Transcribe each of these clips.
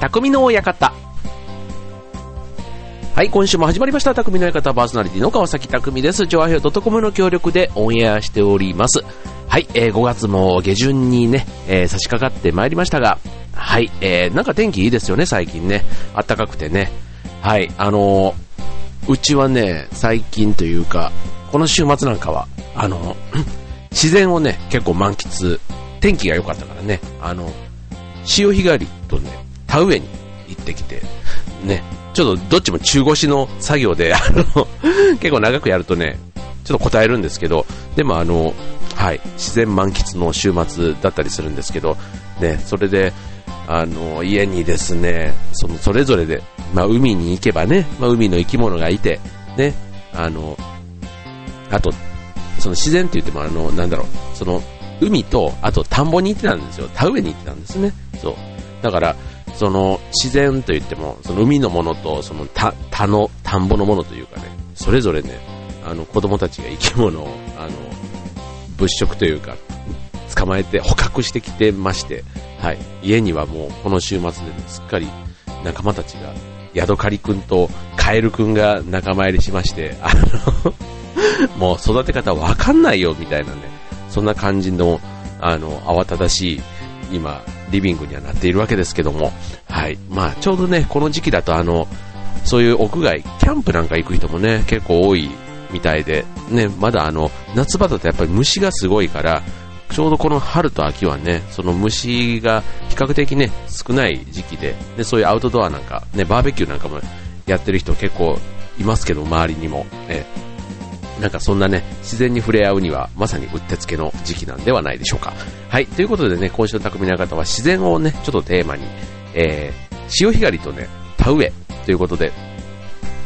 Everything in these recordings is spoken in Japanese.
匠の館。はい、今週も始まりました。匠の館パーソナリティの川崎匠です。ジョアヘオ .com の協力でオンエアしております。はい、えー5月も下旬にね、えー差し掛かってまいりましたが、はい、えーなんか天気いいですよね、最近ね。暖かくてね。はい、あのーうちはね、最近というか、この週末なんかは、あのー、自然をね、結構満喫、天気が良かったからね、あの、潮干狩りとね、田植えに行ってきて、ね、ちょっとどっちも中腰の作業で、あの、結構長くやるとね、ちょっと答えるんですけど、でもあの、はい、自然満喫の週末だったりするんですけど、ね、それで、あの、家にですね、その、それぞれで、まあ、海に行けばね、まあ、海の生き物がいて、ね、あの、あと、その自然って言っても、あの、なんだろう、その、海と、あと田んぼに行ってたんですよ。田植えに行ってたんですね。そう。だから、その、自然と言っても、その海のものと、その田、田の、田んぼのものというかね、それぞれね、あの、子供たちが生き物を、あの、物色というか、捕まえて捕獲してきてまして、はい。家にはもう、この週末で、ね、すっかり仲間たちが、ヤドカリくんとカエルくんが仲間入りしまして、あの、もう育て方わかんないよみたいなね、そんな感じの、あの、慌ただしい、今、リビングにはなっているわけですけども、はい。まあ、ちょうどね、この時期だとあの、そういう屋外、キャンプなんか行く人もね、結構多いみたいで、ね、まだあの、夏場だとやっぱり虫がすごいから、ちょうどこの春と秋はね、その虫が比較的ね、少ない時期で、で、そういうアウトドアなんか、ね、バーベキューなんかもやってる人結構いますけど、周りにも。ね、なんかそんなね、自然に触れ合うには、まさにうってつけの時期なんではないでしょうか。はい、ということでね、今週の匠の方は自然をね、ちょっとテーマに、えー、潮干狩りとね、田植えということで、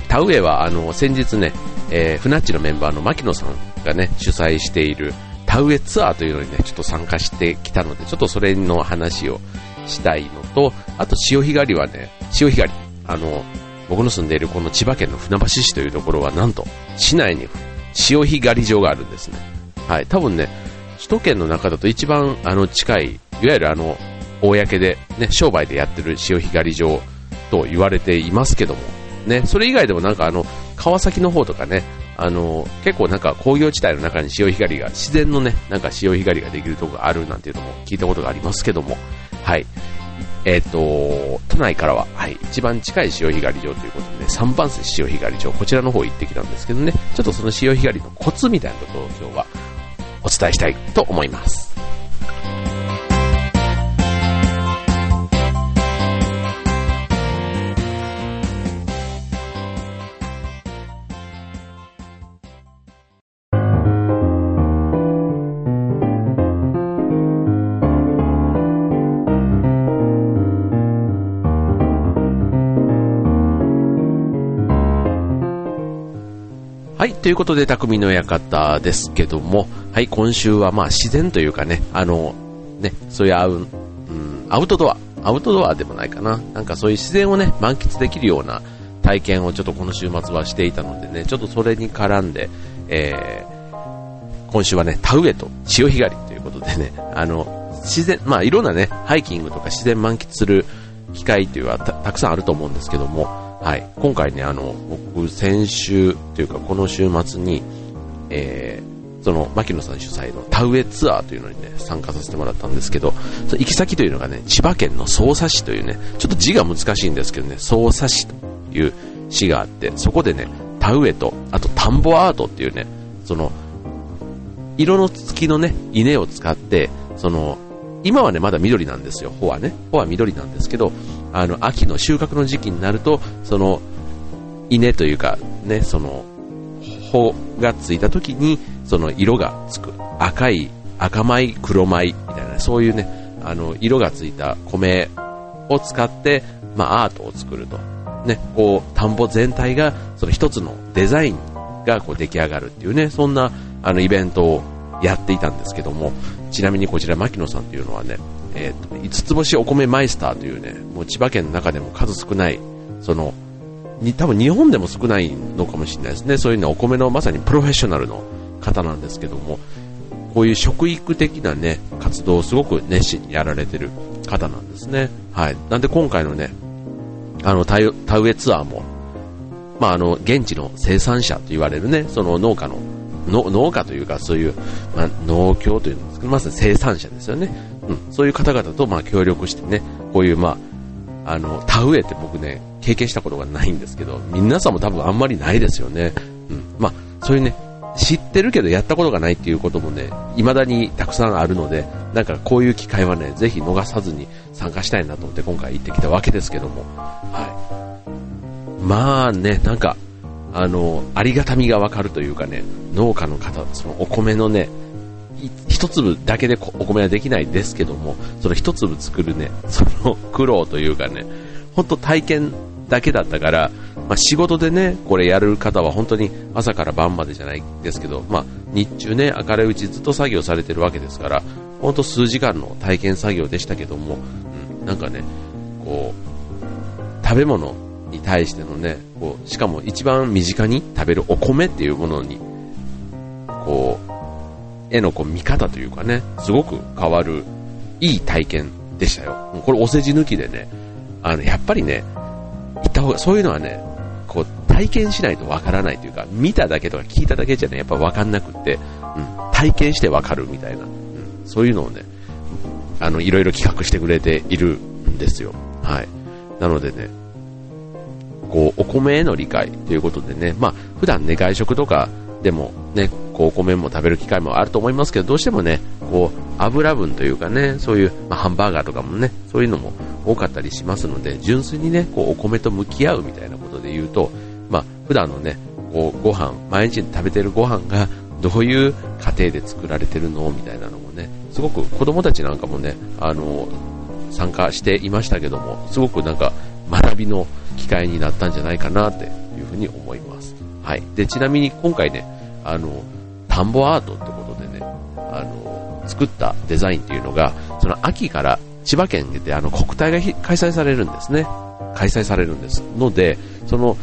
田植えはあの、先日ね、えー、フナッチのメンバーの牧野さんがね、主催している田植えツアーというのにね、ちょっと参加してきたので、ちょっとそれの話をしたいのと、あと潮干狩りはね、潮干狩り、あの、僕の住んでいるこの千葉県の船橋市というところは、なんと、市内に潮干狩り場があるんですね。はい、多分ね、首都圏の中だと一番あの近い、いわゆるあの、公で、ね、商売でやってる潮干狩り場と言われていますけども、ね、それ以外でもなんかあの、川崎の方とかね、あの、結構なんか工業地帯の中に潮干狩りが、自然のね、なんか潮干狩りができるところがあるなんていうのも聞いたことがありますけども、はい。えっ、と、都内からは、はい、一番近い潮干狩り場ということでね、3番線潮干狩り場、こちらの方行ってきたんですけどね、ちょっとその潮干狩りのコツみたいなことを今日はお伝えしたいと思います。ということで、匠の館ですけども、はい、今週はまあ自然というかね、あの、ね、そういうアウ,、うん、アウトドア、アウトドアでもないかな、なんかそういう自然をね、満喫できるような体験をちょっとこの週末はしていたのでね、ちょっとそれに絡んで、えー、今週はね、田植えと潮干狩りということでね、あの、自然、まあいろんなね、ハイキングとか自然満喫する機会というのはたたくさんあると思うんですけども、はい、今回ね、あの、僕、先週というか、この週末に、えー、その、牧野さん主催の田植えツアーというのにね、参加させてもらったんですけど、その行き先というのがね、千葉県の匝瑳市というね、ちょっと字が難しいんですけどね、匝瑳市という市があって、そこでね、田植えと、あと田んぼアートっていうね、その、色の付きのね、稲を使って、その、今はね、まだ緑なんですよ、穂はね。穂は緑なんですけど、あの、秋の収穫の時期になると、その、稲というか、ね、その、穂がついた時に、その色がつく。赤い、赤米、黒米、みたいな、そういうね、あの、色がついた米を使って、まあ、アートを作ると。ね、こう、田んぼ全体が、その一つのデザインがこう出来上がるっていうね、そんな、あの、イベントをやっていたんですけども、ちなみにこちら、牧野さんというのはね、えっ、と、五つ星お米マイスターというね、もう千葉県の中でも数少ない、その、に多分日本でも少ないのかもしれないですね。そういうね、お米のまさにプロフェッショナルの方なんですけども、こういう食育的なね、活動をすごく熱心にやられてる方なんですね。はい。なんで今回のね、あの、田植えツアーも、まあ、あの、現地の生産者と言われるね、その農家の、の農家というか、そういう、まあ、農協というんですけど、まず生産者ですよね。うん、そういう方々と、まあ、協力してね、こういう、まあ、あの、田植えって僕ね、経験したことがないんですけど、皆さんも多分あんまりないですよね。うん、まあ、そういうね、知ってるけどやったことがないっていうこともね、未だにたくさんあるので、なんかこういう機会はね、ぜひ逃さずに参加したいなと思って今回行ってきたわけですけども、はい。まあね、なんか、あの、ありがたみがわかるというかね、農家の方、そのお米のね、一粒だけでお米はできないですけども、その一粒作るね、その苦労というかね、本当体験だけだったから、まあ、仕事でね、これやる方は本当に朝から晩までじゃないですけど、まあ、日中ね、明るいうちずっと作業されてるわけですから、本当数時間の体験作業でしたけども、うん、なんかね、こう、食べ物に対してのね、こう、しかも一番身近に食べるお米っていうものに、こう、絵のこう見方というかね、すごく変わる、いい体験でしたよ。これお世辞抜きでね、あの、やっぱりね、行った方が、そういうのはね、こう、体験しないとわからないというか、見ただけとか聞いただけじゃね、やっぱわかんなくって、うん、体験してわかるみたいな、うん、そういうのをね、あの、いろいろ企画してくれているんですよ。はい。なのでね、こう、お米への理解ということでね、まあ、普段ね、外食とかでもね、こう、お米も食べる機会もあると思いますけど、どうしてもね、こう、油分というかね、そういう、まあ、ハンバーガーとかもね、そういうのも多かったりしますので、純粋にね、こう、お米と向き合うみたいなことで言うと、まあ、普段のね、こう、ご飯、毎日食べてるご飯が、どういう過程で作られてるのみたいなのもね、すごく子供たちなんかもね、あの、参加していましたけども、すごくなんか学びの機会になったんじゃないかなっていうふうに思います。はい。で、ちなみに今回ね、あの、田んぼアートってことでね、あの、作ったデザインっていうのが、その秋から千葉県であの国体が開催されるんですね。開催されるんです。ので、その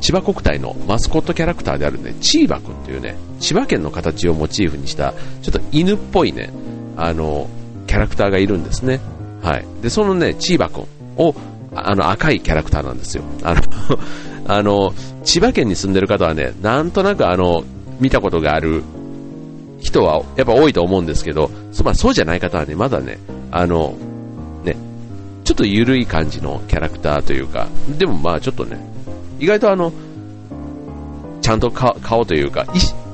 千葉国体のマスコットキャラクターであるね、チーバくんというね、千葉県の形をモチーフにした、ちょっと犬っぽいね、あの、キャラクターがいるんですね。はい。で、そのね、チーバくんを、あの、赤いキャラクターなんですよ。あのあの、千葉県に住んでる方はね、なんとなくあの、見たことがある人はやっぱ多いと思うんですけど、まあ、そうじゃない方はね、まだね、あの、ね、ちょっと緩い感じのキャラクターというか、でもまあちょっとね、意外とあの、ちゃんと顔というか、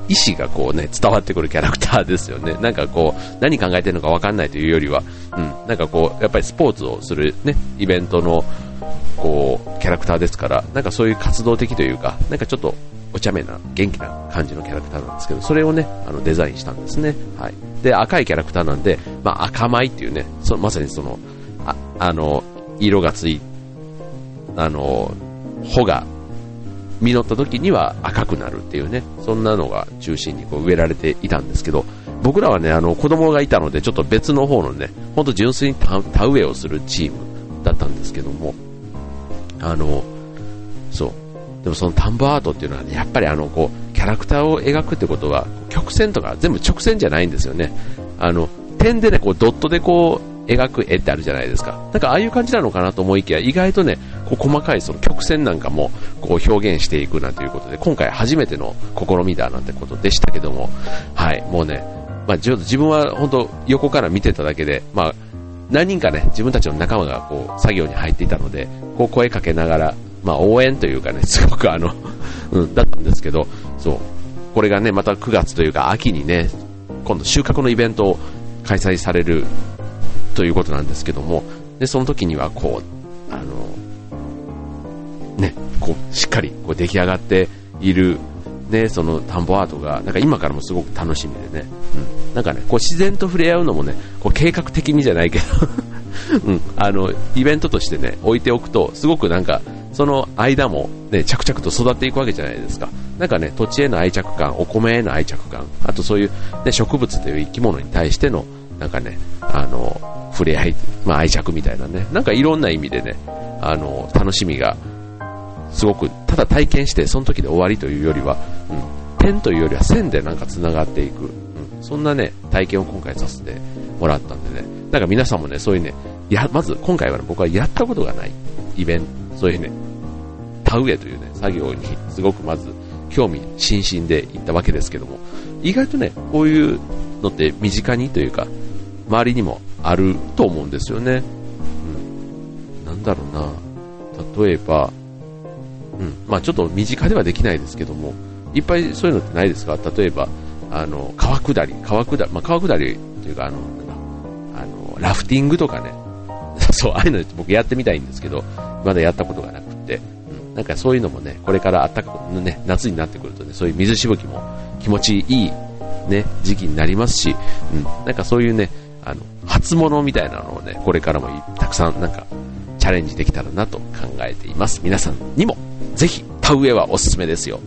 意思がこうね、伝わってくるキャラクターですよね。なんかこう、何考えてるのかわかんないというよりは、うん、なんかこう、やっぱりスポーツをするね、イベントの、こう、キャラクターですから、なんかそういう活動的というか、なんかちょっとお茶目な、元気な感じのキャラクターなんですけど、それをね、あのデザインしたんですね。はい。で、赤いキャラクターなんで、まあ赤米っていうね、そまさにその、ああの、色がつい、あの、穂が実った時には赤くなるっていうね、そんなのが中心にこう植えられていたんですけど、僕らはね、あの子供がいたので、ちょっと別の方のね、ほんと純粋に田植えをするチームだったんですけども、あの、そう。でもその田んぼアートっていうのはね、やっぱりあの、こう、キャラクターを描くってことは、曲線とか全部直線じゃないんですよね。あの、点でね、こう、ドットでこう、描く絵ってあるじゃないですか。なんかああいう感じなのかなと思いきや、意外とね、こう細かいその曲線なんかもこう表現していくなんていうことで、今回初めての試みだなんてことでしたけども、はい、もうね、まあ、自分は本当横から見てただけで、まあ、何人かね、自分たちの仲間がこう作業に入っていたので、こう声かけながら、まあ応援というかね、すごくあの、うん、だったんですけど、そう、これがね、また9月というか秋にね、今度収穫のイベントを開催されるということなんですけども、で、その時にはこう、あの、ね、こう、しっかりこう出来上がっている、ね、その田んぼアートが、なんか今からもすごく楽しみでね、うん、なんかね、こう自然と触れ合うのもね、こう計画的にじゃないけど。うん、あの、イベントとしてね、置いておくと、すごくなんか、その間もね、着々と育っていくわけじゃないですか。なんかね、土地への愛着感、お米への愛着感、あとそういう、ね、植物という生き物に対しての、なんかね、あの、触れ合い、まあ、愛着みたいなね、なんかいろんな意味でね、あの、楽しみが、すごく、ただ体験して、その時で終わりというよりは、うん、点というよりは線でなんか繋がっていく、うん、そんなね、体験を今回させてもらったんでね、なんか皆さんもね、そういうね、や、まず今回は、ね、僕はやったことがないイベント、そういうね、田植えというね、作業にすごくまず興味津々で行ったわけですけども、意外とね、こういうのって身近にというか、周りにもあると思うんですよね。うん。なんだろうな。例えば、うん。まあちょっと身近ではできないですけども、いっぱいそういうのってないですか？例えば、あの、川下り、川下り、まあ川下りというか、あの、あの、ラフティングとかね、そう、ああいうの僕やってみたいんですけど、まだやったことがなくて、うん、なんかそういうのもね、これから暖かく、ね、夏になってくるとね、そういう水しぶきも気持ちいい、ね、時期になりますし、うん、なんかそういうね、あの、初物みたいなのをね、これからもたくさんなんか、チャレンジできたらなと考えています。皆さんにも、ぜひ、田植えはおすすめですよ。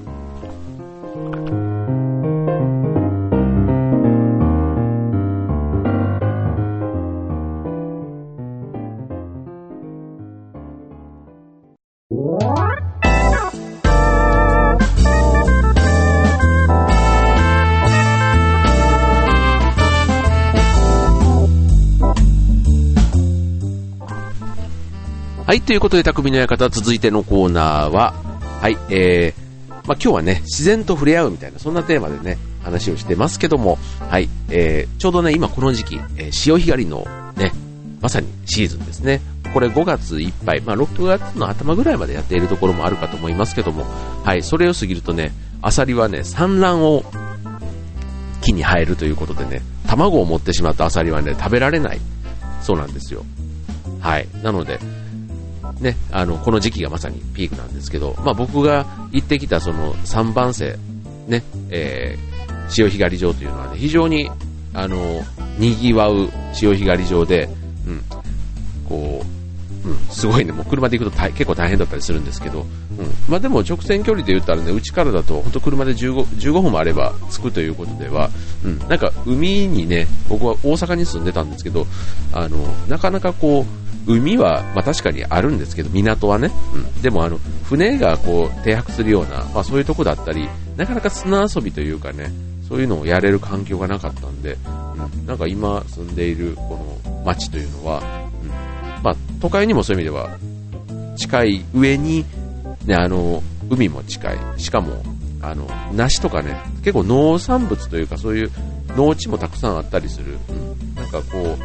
はい、ということで、匠の館、続いてのコーナーは、はい、えー、まあ、今日はね、自然と触れ合うみたいな、そんなテーマでね、話をしてますけども、はい、えー、ちょうどね、今この時期、えー、潮干狩りのね、まさにシーズンですね。これ5月いっぱい、まあ、6月の頭ぐらいまでやっているところもあるかと思いますけども、はい、それを過ぎるとね、アサリはね、産卵を木に生えるということでね、卵を持ってしまったアサリはね、食べられない。そうなんですよ。はい。なので、ね、あの、この時期がまさにピークなんですけど、まあ僕が行ってきたその3番線、ね、えー、潮干狩り場というのはね、非常に、あの、賑わう潮干狩り場で、うん、こう、うん、すごいね、もう車で行くと結構大変だったりするんですけど、うん、まあでも直線距離で言ったらね、うちからだと本当車で 15, 15分もあれば着くということでは、うん、なんか海にね、僕は大阪に住んでたんですけど、あの、なかなかこう、海は、まあ、確かにあるんですけど、港はね、うん、でもあの船がこう停泊するような、まあ、そういうとこだったり、なかなか砂遊びというかね、そういうのをやれる環境がなかったんで、うん、なんか今住んでいるこの町というのは、まあ、都会にもそういう意味では近い上に、ね、あの海も近い、しかもあの梨とかね、結構農産物というかそういう農地もたくさんあったりする、うん、なんかこ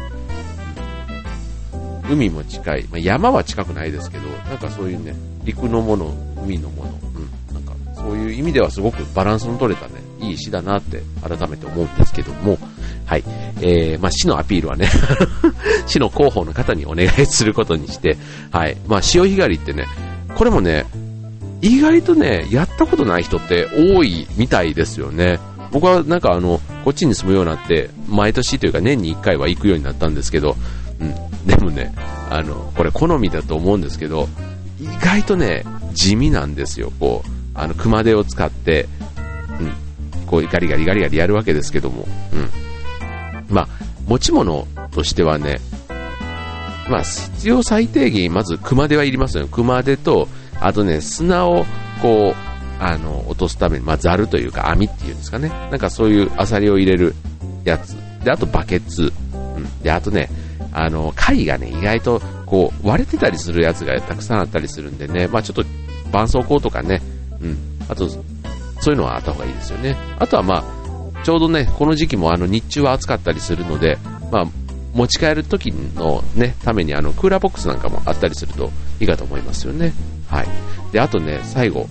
う海も近い、まあ、山は近くないですけど、なんかそういうね、陸のもの、海のもの、うん、なんかそういう意味ではすごくバランスの取れたね、いい市だなって改めて思うんですけども、はい、えー、まあ市のアピールはね 市の広報の方にお願いすることにして、はい、まあ潮干狩りってね、これもね、意外とね、やったことない人って多いみたいですよね。僕はなんかあの、こっちに住むようになって、毎年というか年に1回は行くようになったんですけど、うん。でもね、あの、これ好みだと思うんですけど、意外とね、地味なんですよ。こう、あの、熊手を使って、こう、ガリガリガリガリやるわけですけども、うん。まあ、持ち物としてはね、まあ、必要最低限、まず熊手はいりますよ。熊手と、あとね、砂を、こう、あの、落とすために、まあ、ザルというか網っていうんですかね。なんかそういうアサリを入れるやつ。で、あとバケツ。うん。で、あとね、あの、貝がね、意外とこう割れてたりするやつがたくさんあったりするんでね、まあちょっと絆創膏とかね、うん、あと、そういうのはあった方がいいですよね。あとはまあ、ちょうどね、この時期もあの日中は暑かったりするので、まあ、持ち帰る時のね、ためにあのクーラーボックスなんかもあったりするといいかと思いますよね。はい。で、あとね、最後、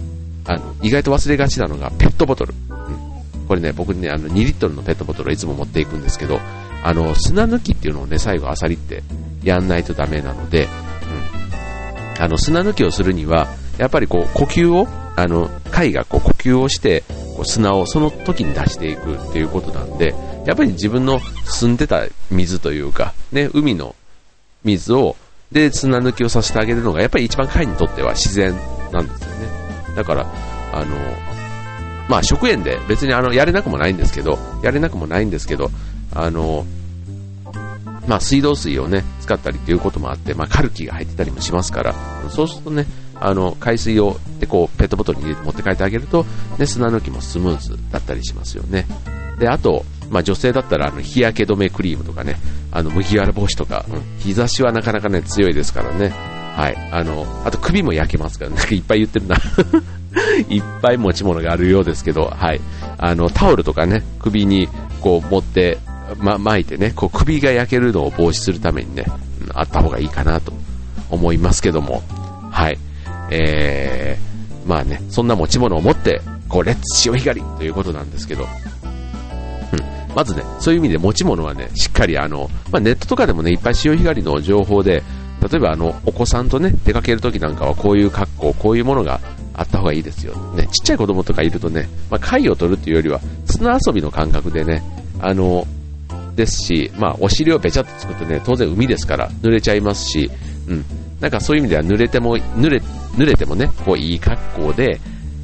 あの、意外と忘れがちなのがペットボトル。うん。これね、僕ね、あの、2リットルのペットボトルをいつも持っていくんですけど、あの、砂抜きっていうのをね、最後、アサリってやんないとダメなので、うん。あの、砂抜きをするには、やっぱりこう、呼吸を、あの、貝がこう、呼吸をして、こう砂をその時に出していくっていうことなんで、やっぱり自分の住んでた水というか、ね、海の水を、で、砂抜きをさせてあげるのが、やっぱり一番貝にとっては自然なんですよね。だから、あの、まあ、食塩で別にあの、やれなくもないんですけど、やれなくもないんですけど、あの、まあ、水道水をね、使ったりっていうこともあって、まあ、カルキが入ってたりもしますから、そうするとね、あの、海水を、で、こう、ペットボトルに持って帰ってあげると、ね、砂抜きもスムーズだったりしますよね。で、あと、まあ、女性だったら、あの、日焼け止めクリームとかね、あの、麦わら帽子とか、うん、日差しはなかなかね、強いですからね、はい。あの、あと首も焼けますから、なんかいっぱい言ってるな。いっぱい持ち物があるようですけど、はい。あの、タオルとかね、首にこう持って、ま、巻いてね、こう首が焼けるのを防止するためにね、あった方がいいかなと思いますけども、はい。えー、まあね、そんな持ち物を持って、こう、レッツ潮干狩りということなんですけど、うん。まずね、そういう意味で持ち物はね、しっかりあの、まあ、ネットとかでもね、いっぱい潮干狩りの情報で、例えばあの、お子さんとね、出かけるときなんかはこういう格好、こういうものがあった方がいいですよ。ね、ちっちゃい子供とかいるとね、まあ、貝を取るっていうよりは、砂遊びの感覚でね、あの、ですし、まあ、お尻をべちゃっと作ってね、当然海ですから濡れちゃいますし、うん。なんかそういう意味では濡れても、濡れ、濡れてもね、こういい格好で、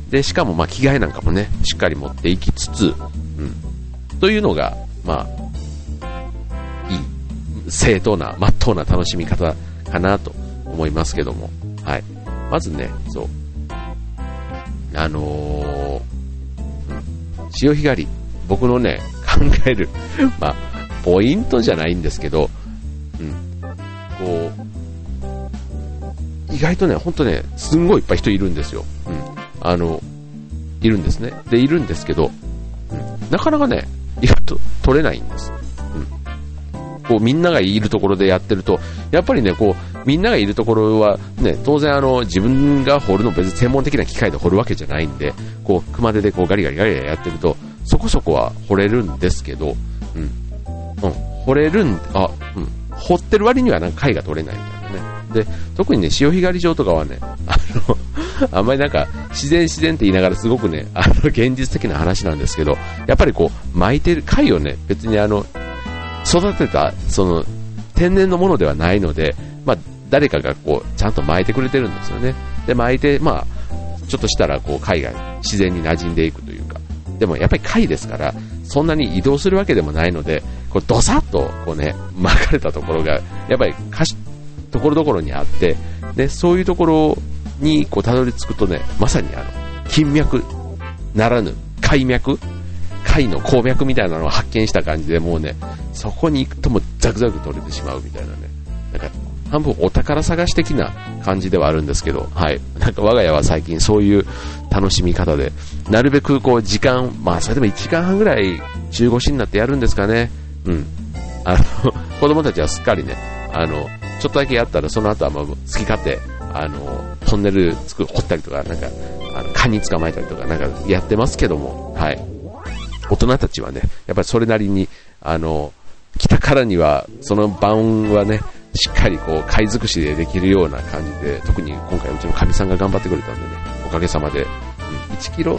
で、しかもまあ着替えなんかもね、しっかり持っていきつつ、うん。というのが、まあ、いい、正当な、まっとうな楽しみ方かなと思いますけども、はい。まずね、そう。あのー、潮干狩り、僕のね、考える、まあ、ポイントじゃないんですけど、うん、こ、意外とね、ほんとね、すんごいいっぱい人いるんですよ。うん。あの、いるんですね。で、いるんですけど、うん、なかなかね、意外と取れないんです。うん。こう、みんながいるところでやってると、やっぱりね、こう、みんながいるところは、ね、当然あの、自分が掘るの別に専門的な機械で掘るわけじゃないんで、こう、熊手でこうガリガリガリガリやってると、そこそこは掘れるんですけど、うん。うん、掘れるん、あ、うん、掘ってる割にはなんか貝が取れないみたいなね。で、特にね、潮干狩り場とかはね、あの、あんまりなんか、自然自然って言いながらすごくね、あの、現実的な話なんですけど、やっぱりこう、巻いてる、貝をね、別にあの、育てた、その、天然のものではないので、まあ、誰かがこう、ちゃんと巻いてくれてるんですよね。で、巻いて、まあ、ちょっとしたらこう、貝が自然に馴染んでいくというか、でもやっぱり貝ですから、そんなに移動するわけでもないので、こうドサッとこうね、巻かれたところが、やっぱり、ところどころにあって、で、そういうところにこうたどり着くとね、まさにあの、金脈ならぬ貝脈貝の鉱脈みたいなのを発見した感じでもうね、そこに行くともザクザク取れてしまうみたいなね、なんか半分お宝探し的な感じではあるんですけど、はい。なんか我が家は最近そういう楽しみ方で、なるべくこう時間、まあそれでも1時間半ぐらい中腰になってやるんですかね。うん。あの、子供たちはすっかりね、あの、ちょっとだけやったらその後はもう好き勝手、あの、トンネルつく、掘ったりとか、なんか、あの、カニ捕まえたりとか、なんかやってますけども、はい。大人たちはね、やっぱりそれなりに、あの、来たからには、その晩はね、しっかりこう、貝尽くしでできるような感じで、特に今回うちのかみさんが頑張ってくれたんでね、おかげさまで、1キロ、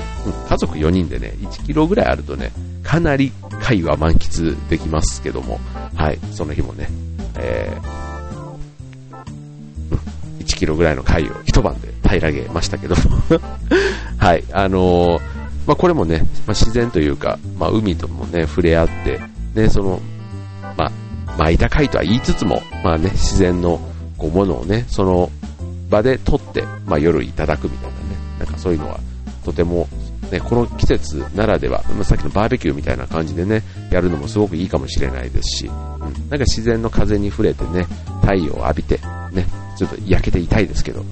家族4人でね、1キロぐらいあるとね、かなり貝は満喫できますけども、はい、その日もね、えー、1キロぐらいの貝を一晩で平らげましたけど はい、あのー、まあ、これもね、まあ、自然というか、まあ、海ともね、触れ合って、ね、その、まあ、巻いた貝とは言いつつも、まあね、自然のこうものをね、その場で取って、まあ、夜いただくみたいなね、なんかそういうのはとても、ね、この季節ならでは、まあ、さっきのバーベキューみたいな感じでね、やるのもすごくいいかもしれないですし、うん、なんか自然の風に触れてね、太陽を浴びて、ね、ちょっと焼けていたいですけど、うん、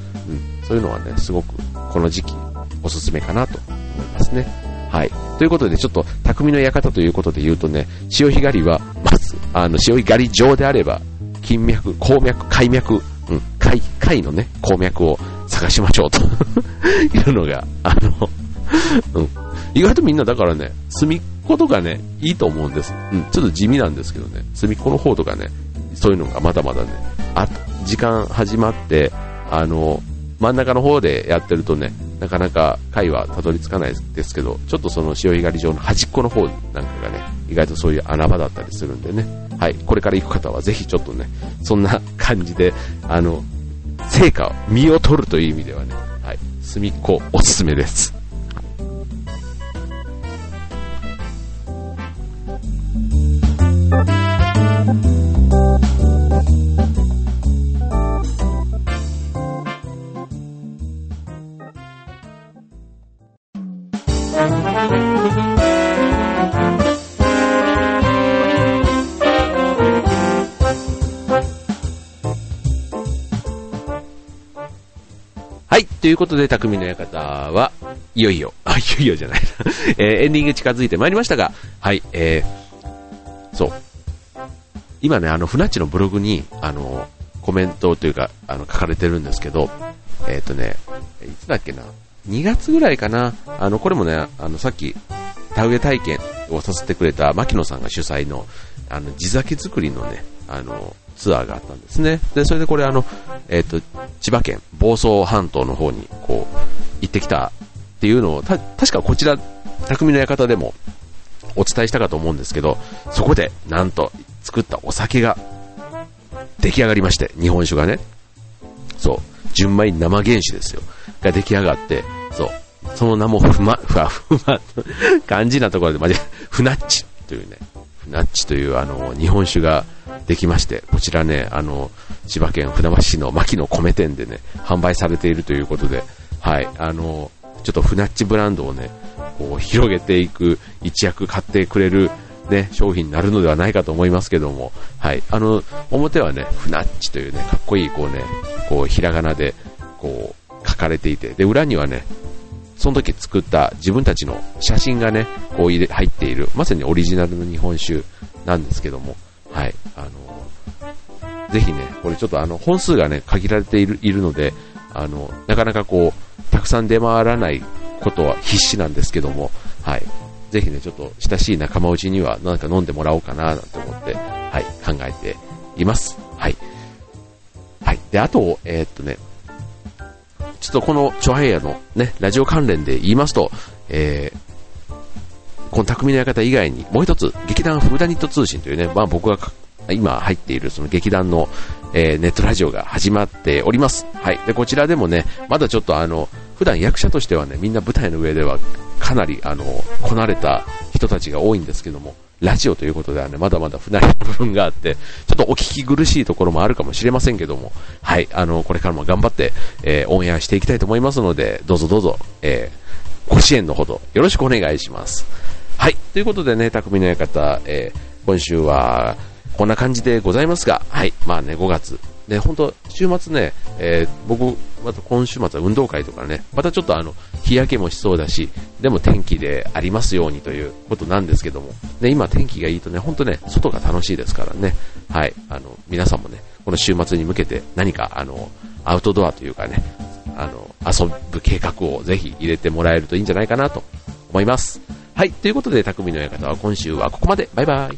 そういうのはね、すごくこの時期おすすめかなと思いますね。はい。ということで、ちょっと、匠の館ということで言うとね、潮干狩りは、まず、あの、潮干狩り場であれば、金脈、鉱脈、海脈、うん、海、海のね、鉱脈を探しましょうと いうのが、あの、うん。意外とみんなだからね、隅っことかね、いいと思うんです。うん、ちょっと地味なんですけどね、隅っこの方とかね、そういうのがまだまだね、あ、時間始まって、あの、真ん中の方でやってるとね、なかなか貝はたどり着かないですけど、ちょっとその潮干狩り場の端っこの方なんかがね、意外とそういう穴場だったりするんでね、はい、これから行く方はぜひちょっとね、そんな感じで、あの、成果を、身を取るという意味ではね、はい、隅っこおすすめです。ということで、匠の館は、いよいよ、あ、いよいよじゃない。な、えー、エンディング近づいてまいりましたが、はい、えー、そう。今ね、あの、ふなっちのブログに、あの、コメントというか、あの、書かれてるんですけど、えっ、ー、とね、いつだっけな、2月ぐらいかな、あの、これもね、あの、さっき、田植え体験をさせてくれた牧野さんが主催の、あの、地酒作りのね、あの、ツアーがあったんですね。で、それでこれあの、えっ、ー、と、千葉県房総半島の方に、こう、行ってきたっていうのを、た、確かこちら、匠の館でもお伝えしたかと思うんですけど、そこで、なんと、作ったお酒が、出来上がりまして、日本酒がね。そう、純米生原酒ですよ。が出来上がって、そう、その名もふま、ふわふま、感じなところで、まじ、ふなっちというね、ふなっちというあの、日本酒ができまして、こちらね、あの、千葉県船橋市の牧野米店でね、販売されているということで、はい、あの、ちょっとフナッチブランドをね、こう広げていく一役買ってくれるね、商品になるのではないかと思いますけども、はい、あの、表はね、フナッチというね、かっこいいこうね、こうひらがなで、こう書かれていて、で、裏にはね、その時作った自分たちの写真がね、こう入れ入っている、まさにオリジナルの日本酒なんですけども、はい、あの、ぜひね、これちょっとあの、本数がね、限られているいるので、あの、なかなかこう、たくさん出回らないことは必死なんですけども、はい、ぜひね、ちょっと親しい仲間内にはなんか飲んでもらおうかななんて思って、はい、考えています。はい。はい。で、あと、えー、っとね、ちょっとこのチョハイヤのね、ラジオ関連で言いますと、えー、この匠の館以外にもう一つ、劇団フーダニット通信というね、まあ僕が今入っているその劇団の、えー、ネットラジオが始まっております。はい。で、こちらでもね、まだちょっとあの、普段役者としてはね、みんな舞台の上ではかなり、あの、こなれた人たちが多いんですけども、ラジオということではね、まだまだ不慣れな部分があって、ちょっとお聞き苦しいところもあるかもしれませんけども、はい、あの、これからも頑張って、えー、オンエアしていきたいと思いますので、どうぞどうぞ、えー、ご支援のほどよろしくお願いします。はい、ということでね、匠の館、えー、今週は、こんな感じでございますが、はい、まあね、5月、で、本当週末ね、えー、僕、また今週末は運動会とかね、またちょっとあの、日焼けもしそうだし、でも天気でありますようにということなんですけども、ね、今天気がいいとね、ほんとね、外が楽しいですからね、はい、あの、皆さんもね、この週末に向けて何か、あの、アウトドアというかね、あの、遊ぶ計画をぜひ入れてもらえるといいんじゃないかなと思います。はい、ということで、匠の館は今週はここまで。バイバイ。